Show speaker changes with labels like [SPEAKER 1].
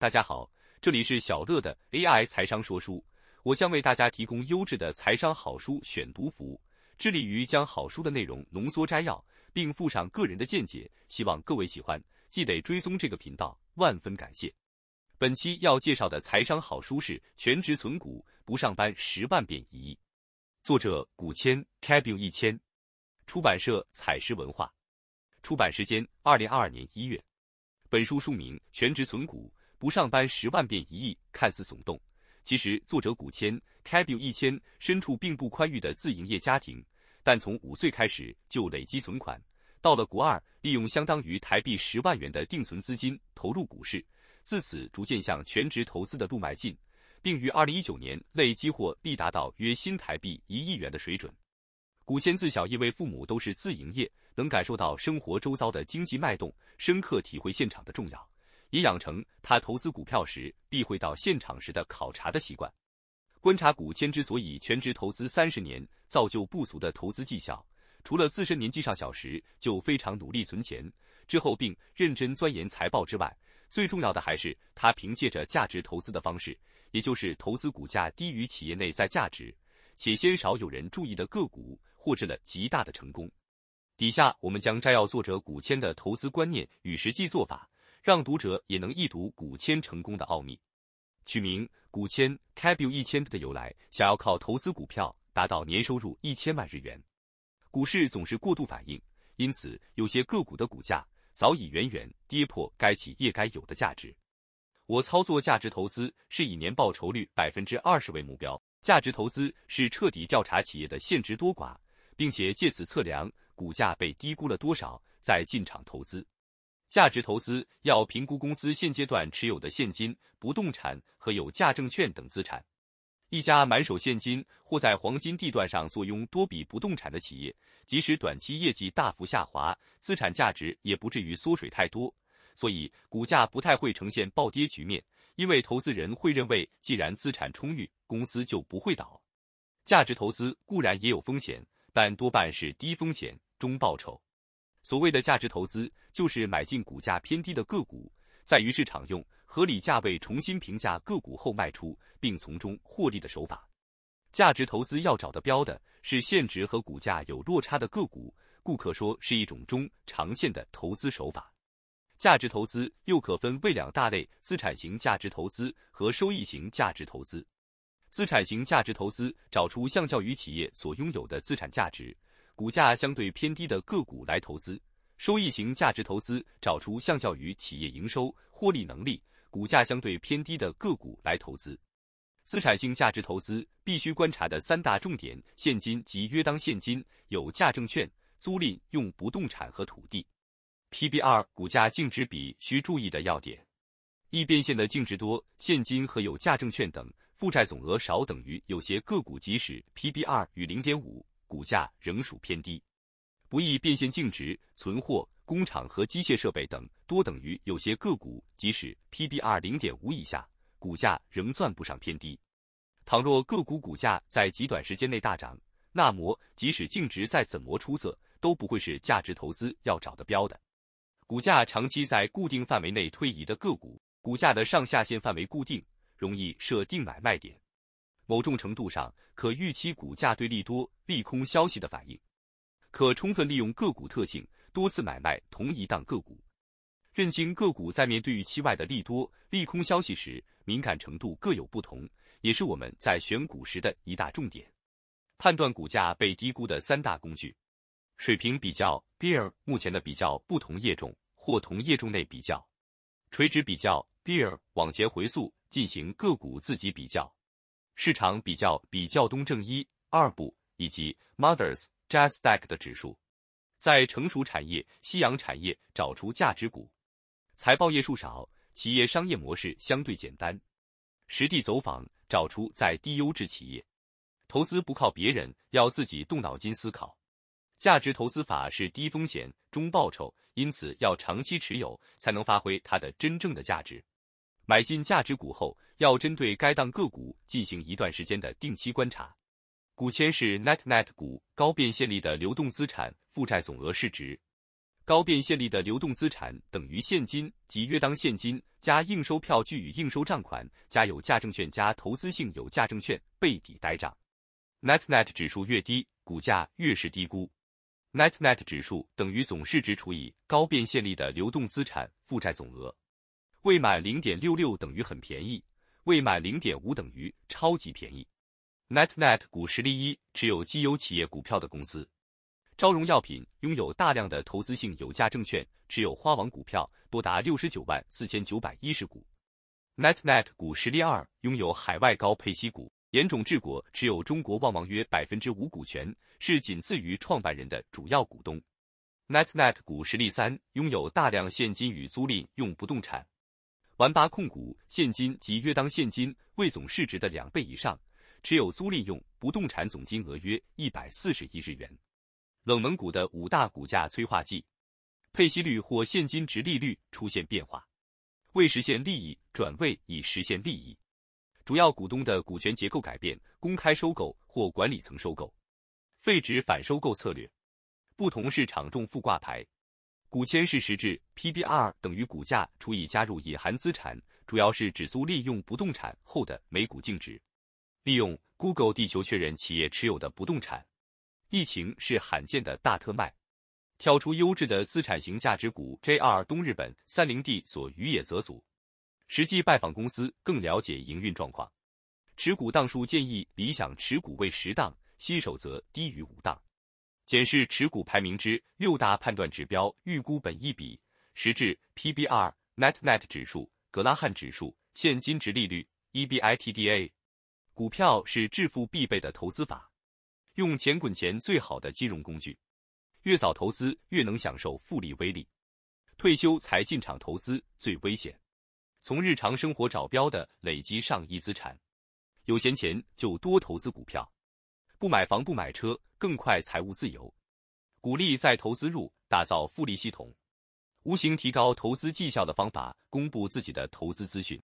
[SPEAKER 1] 大家好，这里是小乐的 AI 财商说书，我将为大家提供优质的财商好书选读服务，致力于将好书的内容浓缩摘要，并附上个人的见解，希望各位喜欢，记得追踪这个频道，万分感谢。本期要介绍的财商好书是《全职存股不上班十万变一亿》，作者古谦 Cabu 一千，出版社采石文化，出版时间二零二二年一月。本书书名《全职存股》。不上班十万变一亿，看似耸动，其实作者古谦 Cabu 一千身处并不宽裕的自营业家庭，但从五岁开始就累积存款，到了国二，利用相当于台币十万元的定存资金投入股市，自此逐渐向全职投资的路迈进，并于二零一九年累积获利达到约新台币一亿元的水准。古谦自小因为父母都是自营业，能感受到生活周遭的经济脉动，深刻体会现场的重要。也养成他投资股票时必会到现场时的考察的习惯。观察古谦之所以全职投资三十年，造就不俗的投资绩效，除了自身年纪尚小时就非常努力存钱，之后并认真钻研财报之外，最重要的还是他凭借着价值投资的方式，也就是投资股价低于企业内在价值，且鲜少有人注意的个股，获致了极大的成功。底下我们将摘要作者古谦的投资观念与实际做法。让读者也能一睹古签成功的奥秘。取名古签 Cabu 一千的由来，想要靠投资股票达到年收入一千万日元。股市总是过度反应，因此有些个股的股价早已远远跌破该企业该有的价值。我操作价值投资是以年报酬率百分之二十为目标。价值投资是彻底调查企业的现值多寡，并且借此测量股价被低估了多少，再进场投资。价值投资要评估公司现阶段持有的现金、不动产和有价证券等资产。一家满手现金或在黄金地段上坐拥多笔不动产的企业，即使短期业绩大幅下滑，资产价值也不至于缩水太多，所以股价不太会呈现暴跌局面。因为投资人会认为，既然资产充裕，公司就不会倒。价值投资固然也有风险，但多半是低风险中报酬。所谓的价值投资，就是买进股价偏低的个股，在于市场用合理价位重新评价个股后卖出，并从中获利的手法。价值投资要找的标的是现值和股价有落差的个股，故可说是一种中长线的投资手法。价值投资又可分为两大类：资产型价值投资和收益型价值投资。资产型价值投资找出相较于企业所拥有的资产价值。股价相对偏低的个股来投资，收益型价值投资找出相较于企业营收、获利能力、股价相对偏低的个股来投资。资产性价值投资必须观察的三大重点：现金及约当现金、有价证券、租赁用不动产和土地。PBR 股价净值比需注意的要点：易变现的净值多，现金和有价证券等负债总额少等于有些个股，即使 PBR 与零点五。股价仍属偏低，不易变现净值、存货、工厂和机械设备等多等于有些个股，即使 PBR 零点五以下，股价仍算不上偏低。倘若个股股价在极短时间内大涨，那么即使净值再怎么出色，都不会是价值投资要找的标的。股价长期在固定范围内推移的个股，股价的上下限范围固定，容易设定买卖点。某种程度上，可预期股价对利多、利空消息的反应，可充分利用个股特性，多次买卖同一档个股。认清个股在面对预期外的利多、利空消息时，敏感程度各有不同，也是我们在选股时的一大重点。判断股价被低估的三大工具：水平比较 （Bear） 目前的比较不同业种或同业种内比较；垂直比较 （Bear） 往前回溯进行个股自己比较。市场比较比较东证一二部以及 Mothers Jazz Stack 的指数，在成熟产业、夕阳产业找出价值股，财报页数少，企业商业模式相对简单，实地走访找出在低优质企业，投资不靠别人，要自己动脑筋思考。价值投资法是低风险中报酬，因此要长期持有才能发挥它的真正的价值。买进价值股后，要针对该档个股进行一段时间的定期观察。股签是 Net Net 股高变现力的流动资产负债总额市值，高变现率的流动资产等于现金及约当现金加应收票据与应收账款加有价证券加投资性有价证券背抵呆账。Net Net 指数越低，股价越是低估。Net Net 指数等于总市值除以高变现率的流动资产负债总额。未满零点六六等于很便宜，未满零点五等于超级便宜。Net Net 股实力一，持有绩优企业股票的公司。昭荣药品拥有大量的投资性有价证券，持有花王股票多达六十九万四千九百一十股。NetNet 股实力二，拥有海外高配息股。严种治国持有中国旺旺约百分之五股权，是仅次于创办人的主要股东。NetNet 股实力三，拥有大量现金与租赁用不动产。完八控股现金及约当现金为总市值的两倍以上，持有租赁用不动产总金额约一百四十亿日元。冷门股的五大股价催化剂，配息率或现金值利率出现变化，为实现利益转位以实现利益，主要股东的股权结构改变，公开收购或管理层收购，废止反收购策略，不同市场重复挂牌，股签是实质 PBR 等于股价除以加入隐含资产，主要是指租利用不动产后的每股净值，利用 Google 地球确认企业持有的不动产。疫情是罕见的大特卖，挑出优质的资产型价值股。JR 东日本三菱地所与野泽组，实际拜访公司更了解营运状况。持股档数建议理想持股为十档，新手则低于五档。检视持股排名之六大判断指标：预估本益比、实质 PBR、Net Net 指数、格拉汉指数、现金值利率、EBITDA。股票是致富必备的投资法。用钱滚钱最好的金融工具，越早投资越能享受复利威力。退休才进场投资最危险，从日常生活找标的累积上亿资产，有闲钱就多投资股票，不买房不买车更快财务自由。鼓励再投资入，打造复利系统，无形提高投资绩效的方法。公布自己的投资资讯。